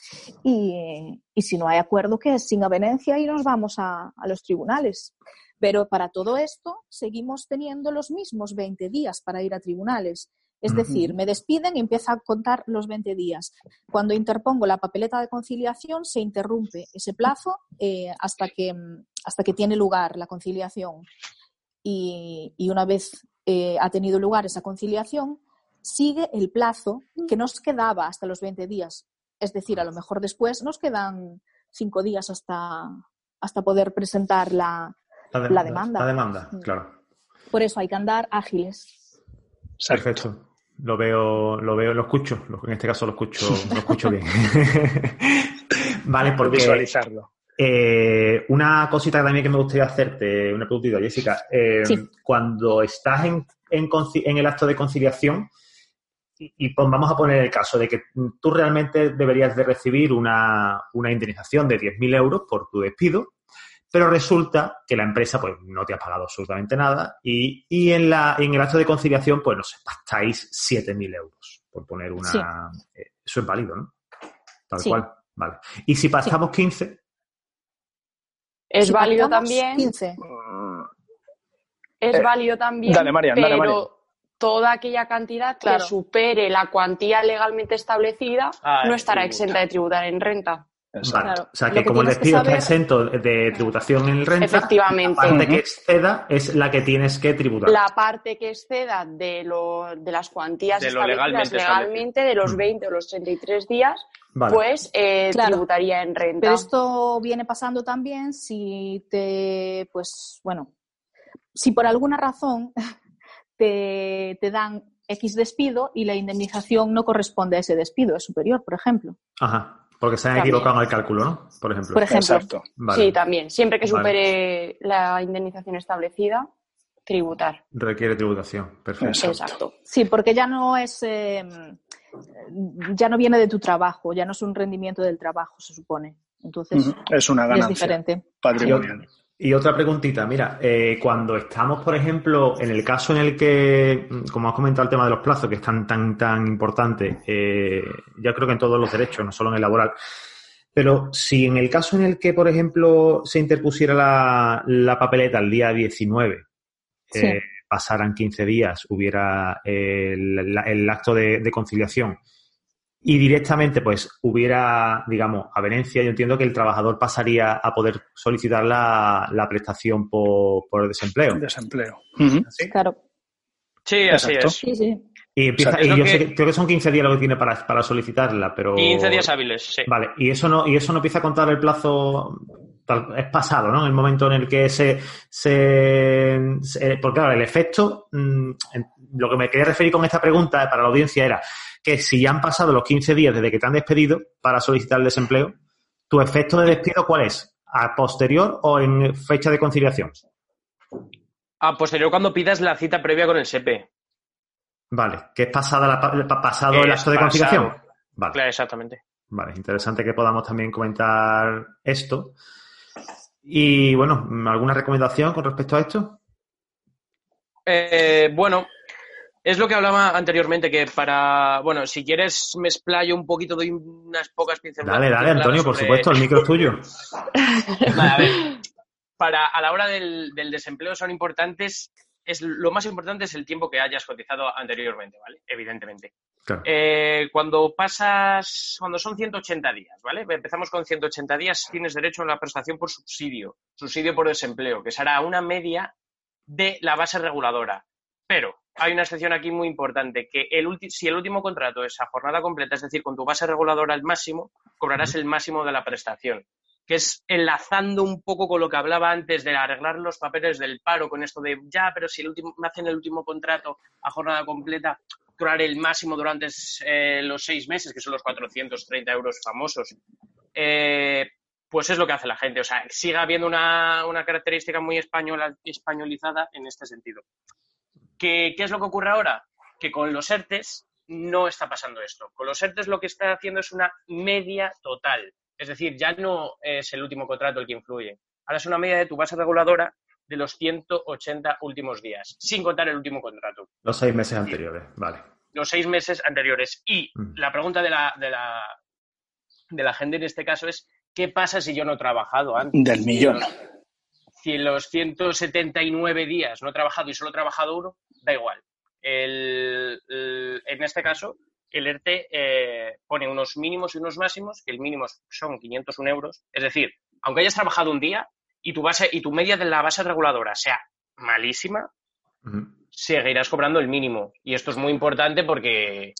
y, si no hay acuerdo, que es sin avenencia y nos vamos a, los tribunales. Pero para todo esto seguimos teniendo los mismos 20 días para ir a tribunales. Es decir, me despiden y empieza a contar los 20 días. Cuando interpongo la papeleta de conciliación, se interrumpe ese plazo eh, hasta, que, hasta que tiene lugar la conciliación. Y, una vez eh, ha tenido lugar esa conciliación, sigue el plazo que nos quedaba hasta los 20 días. Es decir, a lo mejor después nos quedan cinco días hasta, hasta poder presentar la, demanda, la demanda. Mm. claro. Por eso hay que andar ágiles. Perfecto. Lo veo, lo veo, lo escucho. En este caso lo escucho, lo escucho bien. vale, por visualizarlo. Eh, una cosita también que me gustaría hacerte, una preguntita, Jessica. Eh, cuando estás en, en, el acto de conciliación, y, vamos a poner el caso de que tú realmente deberías de recibir una, una indemnización de 10.000 euros por tu despido, pero resulta que la empresa pues no te ha pagado absolutamente nada y, y en, la, en el acto de conciliación pues nos pactáis 7.000 euros, por poner una... Eh, eso es válido, ¿no? Tal cual, vale. Y si pasamos 15... Es válido también. 15. Es eh, válido también, dale, María, pero toda aquella cantidad que supere la cuantía legalmente establecida ah, no estará exenta de tributar en renta. O sea, que, como el despido está exento de tributación en el renta, Efectivamente. la parte que exceda es la que tienes que tributar. La parte que exceda de, lo, de las cuantías de legalmente, de los 20 mm. o los 33 días, pues eh, tributaría en renta. Pero esto viene pasando también si te, pues bueno, si por alguna razón te, te dan X despido y la indemnización no corresponde a ese despido, es superior, por ejemplo. Ajá. Porque se han equivocado en el cálculo, ¿no? Por ejemplo. Por ejemplo. Sí, también. Siempre que supere la indemnización establecida, tributar. Requiere tributación. Perfecto. Exacto. Sí, porque ya no es. Eh, ya no viene de tu trabajo, ya no es un rendimiento del trabajo, se supone. Entonces. Es una ganancia. Es diferente. Patrimonial. Y otra preguntita, mira, eh, cuando estamos, por ejemplo, en el caso en el que, como has comentado el tema de los plazos, que es tan, tan, tan importante, eh, ya creo que en todos los derechos, no solo en el laboral, pero si en el caso en el que, por ejemplo, se interpusiera la, papeleta el día 19, eh, pasaran 15 días, hubiera el, acto de conciliación y directamente pues hubiera, digamos, avenencia, yo entiendo que el trabajador pasaría a poder solicitar la, prestación por, por desempleo. Desempleo. Claro. Sí, así es. Sí, sí. Y, empieza, y yo sé creo que son 15 días lo que tiene para, para solicitarla, pero... 15 días hábiles, sí. Vale, y eso no, y eso no empieza a contar el plazo es pasado, ¿no? El momento en el que se, se, porque claro, el efecto, mm, lo que me quería referir con esta pregunta para la audiencia era que si ya han pasado los 15 días desde que te han despedido para solicitar el desempleo, ¿tu efecto de despido cuál es? ¿A posterior o en fecha de conciliación? A posterior cuando pidas la cita previa con el SEPE. Vale, que es pasada la, pasado el acto de conciliación. Vale. Claro, exactamente. Vale, interesante que podamos también comentar esto. Y bueno, ¿alguna recomendación con respecto a esto? Eh, bueno, es lo que hablaba anteriormente, que para, bueno, si quieres me explayo un poquito, doy unas pocas pinceladas. Dale, dale, Antonio, por supuesto, el micro es tuyo. a ver, para, a la hora del, desempleo son importantes, es, lo más importante es el tiempo que hayas cotizado anteriormente, ¿vale? Evidentemente. Eh, cuando pasas, cuando son 180 días, ¿vale? Empezamos con 180 días, tienes derecho a la prestación por subsidio, subsidio por desempleo, que será una media de la base reguladora. Pero hay una excepción aquí muy importante, que el si el último contrato es a jornada completa, es decir, con tu base reguladora al máximo, cobrarás el máximo de la prestación que es enlazando un poco con lo que hablaba antes de arreglar los papeles del paro, con esto de ya, pero si el último, me hacen el último contrato a jornada completa, cobrar el máximo durante eh, los seis meses, que son los 430 euros famosos. Eh, pues es lo que hace la gente. O sea, sigue habiendo una, característica muy española, españolizada en este sentido. ¿Qué, ¿Qué es lo que ocurre ahora? Que con los ERTES no está pasando esto. Con los ERTES lo que está haciendo es una media total. Es decir, ya no es el último contrato el que influye. Ahora es una media de tu base reguladora de los 180 últimos días, sin contar el último contrato. Los seis meses anteriores, vale. Los seis meses anteriores. Y mm. la pregunta de la, de, la, de la gente en este caso es, ¿qué pasa si yo no he trabajado antes? Del millón. Si en los 179 días no he trabajado y solo he trabajado uno, da igual. en este caso, el ERTE eh, pone unos mínimos y unos máximos, que el mínimo son 501 euros. Es decir, aunque hayas trabajado un día, y tu base y tu media de la base reguladora sea malísima, seguirás cobrando el mínimo. Y esto es muy importante porque,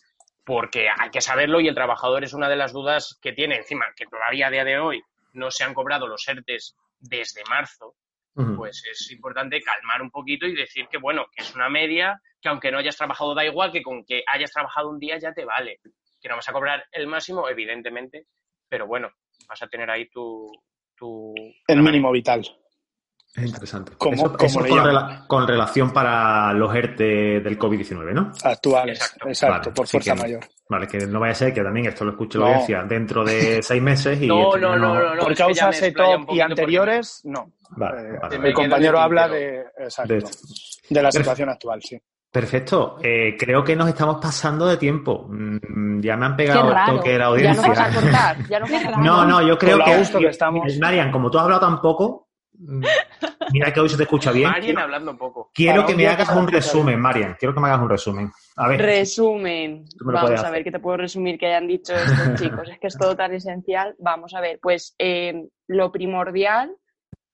porque hay que saberlo y el trabajador es una de las dudas que tiene. Encima, que todavía a día de hoy no se han cobrado los ERTES desde marzo, pues es importante calmar un poquito y decir que, bueno, que es una media, que aunque no hayas trabajado da igual, que con que hayas trabajado un día ya te vale. Que no vas a cobrar el máximo, evidentemente, pero bueno, vas a tener ahí tu, el mínimo vital. Es interesante. con, relación para los ERTE del COVID-19, ¿no? Actuales, exacto, por fuerza mayor. Vale, que no vaya a ser que también esto lo escuche la audiencia dentro de seis meses y... No, no, no, no, Por causas ETOP y anteriores, no. Vale, eh, Mi compañero habla de, de la situación actual, sí. Perfecto. Eh, creo que nos estamos pasando de tiempo. Mm, ya me han pegado el toque de la audiencia. Ya no vas a cortar. Ya no, no, yo creo que, que estamos... Marian, como tú has hablado tan poco, mira que hoy se te escucha bien. Marian hablando un poco. Quiero que me hagas un resumen, Marian. Quiero que me hagas un resumen. A ver. Resumen. Vamos a ver qué te puedo resumir que hayan dicho estos chicos. Es que es todo tan esencial. Vamos a ver, pues eh, lo primordial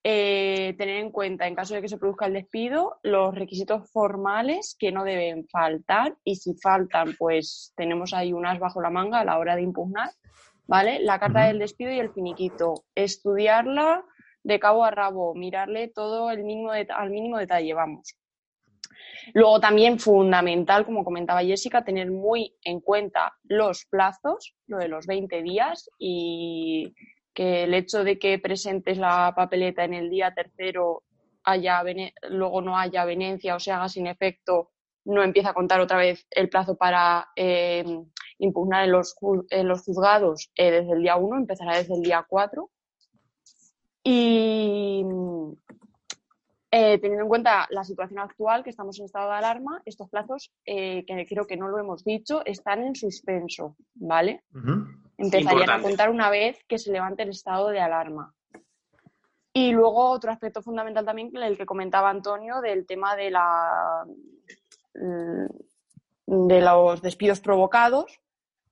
eh, tener en cuenta, en caso de que se produzca el despido, los requisitos formales que no deben faltar y si faltan, pues tenemos ahí unas bajo la manga a la hora de impugnar, ¿vale? La carta del despido y el finiquito. Estudiarla de cabo a rabo, mirarle todo el mínimo al mínimo detalle, vamos. Luego también fundamental, como comentaba Jessica, tener muy en cuenta los plazos, lo de los 20 días y que el hecho de que presentes la papeleta en el día tercero haya luego no haya venencia o se haga sin efecto, no empieza a contar otra vez el plazo para eh, impugnar en los, en los juzgados eh, desde el día 1, empezará desde el día 4. Y eh, teniendo en cuenta la situación actual, que estamos en estado de alarma, estos plazos, que creo que no lo hemos dicho, están en suspenso, ¿vale? empezarían a contar una vez que se levante el estado de alarma. Y luego otro aspecto fundamental también, el que comentaba Antonio, del tema de, la, mm, de los despidos provocados,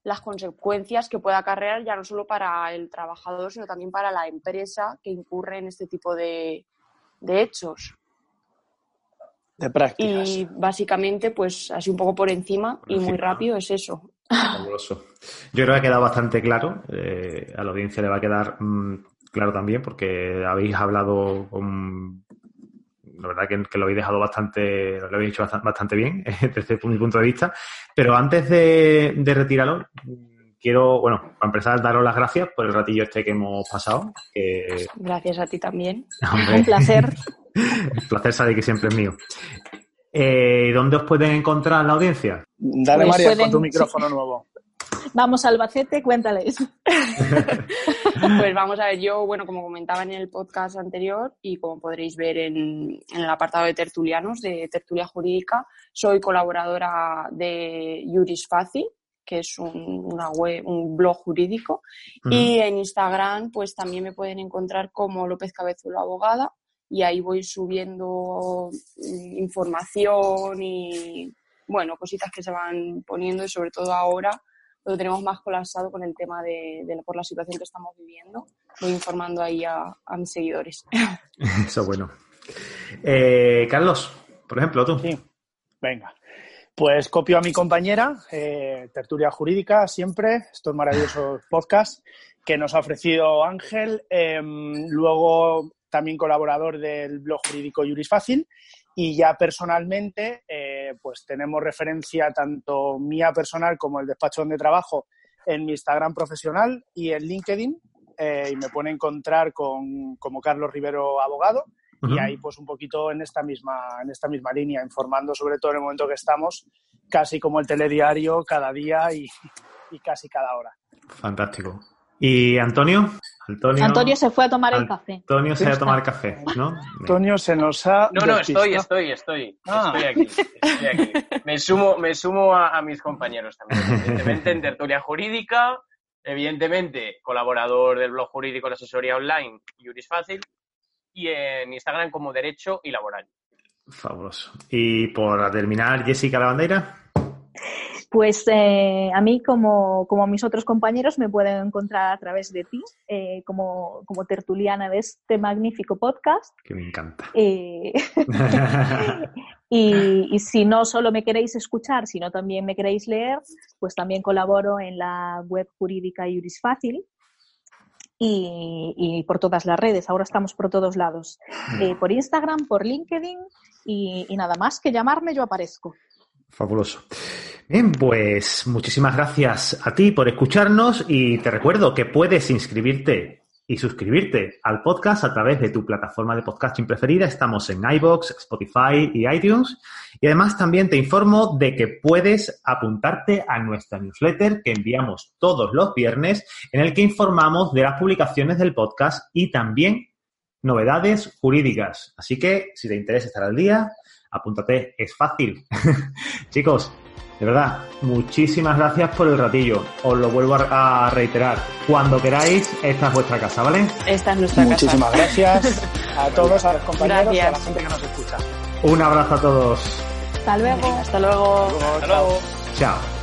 las consecuencias que puede acarrear ya no solo para el trabajador, sino también para la empresa que incurre en este tipo de, hechos. De prácticas. Y básicamente, pues así un poco por encima y muy rápido es eso. Fabuloso. Yo creo que ha quedado bastante claro. Eh, a la audiencia le va a quedar mm, claro también porque habéis hablado con... La verdad que, lo habéis dejado bastante, lo habéis hecho bastante bien desde mi punto de vista. Pero antes de, de retirarlo, quiero, bueno, para empezar, daros las gracias por el ratillo este que hemos pasado. Gracias a ti también. Un placer. el placer sabe que siempre es mío. Eh, ¿Dónde os pueden encontrar la audiencia? Dale, pues María, con tu micrófono nuevo. Vamos, Albacete, cuéntales. pues vamos a ver, yo, bueno, como comentaba en el podcast anterior y como podréis ver en, en el apartado de tertulianos de Tertulia Jurídica, soy colaboradora de Juris Fácil, que es un, una web, un blog jurídico. Y en Instagram, pues también me pueden encontrar como López Cabezuelo Abogada y ahí voy subiendo mm, información y, bueno, cositas que se van poniendo y sobre todo ahora lo tenemos más colapsado con el tema de, por la situación que estamos viviendo. Voy informando ahí a, mis seguidores. Eso bueno. Eh, Carlos, por ejemplo, tú. Sí, venga. Pues copio a mi compañera, eh, Tertulia Jurídica, siempre, estos maravillosos podcasts que nos ha ofrecido Ángel. Em, luego también colaborador del blog jurídico Juris Fácil. Y ya personalmente, eh, pues tenemos referencia tanto mía personal como el despacho donde trabajo en mi Instagram profesional y en LinkedIn. Eh, y me pueden encontrar con, como Carlos Rivero Abogado y ahí pues un poquito en esta misma en esta misma línea informando sobre todo en el momento que estamos casi como el telediario cada día y, casi cada hora fantástico y Antonio Antonio, se fue a tomar el café. Antonio se fue a tomar café, ¿no? Antonio se nos ha. No, no, estoy, estoy, estoy. Ah. Estoy aquí. Estoy aquí. Me sumo, me sumo a, mis compañeros también. Evidentemente en tertulia jurídica, evidentemente colaborador del blog jurídico de asesoría online, Juris Fácil, y en Instagram como Derecho y Laboral. Fabuloso. Y por terminar, Jessica Lavandera. Pues eh, a mí, como, como, mis otros compañeros, me pueden encontrar a través de ti, eh, como, como, tertuliana de este magnífico podcast. Que me encanta. Eh, y, y, si no solo me queréis escuchar, sino también me queréis leer, pues también colaboro en la web jurídica Juris Fácil, y, por todas las redes. Ahora estamos por todos lados. Por Instagram, por LinkedIn y, nada más que llamarme, yo aparezco. Fabuloso. Bien, pues muchísimas gracias a ti por escucharnos y te recuerdo que puedes inscribirte y suscribirte al podcast a través de tu plataforma de podcasting preferida. Estamos en iBox, Spotify y iTunes. Y además también te informo de que puedes apuntarte a nuestra newsletter que enviamos todos los viernes, en el que informamos de las publicaciones del podcast y también novedades jurídicas. Así que si te interesa estar al día, apúntate, es fácil. Chicos, de verdad, muchísimas gracias por el ratillo. Os lo vuelvo a reiterar. Cuando queráis, esta es vuestra casa, ¿vale? Esta es nuestra Muchísimas gracias a todos, a los compañeros y a la gente que nos escucha. Un abrazo a todos. Hasta luego. Hasta luego. Hasta luego. Chao.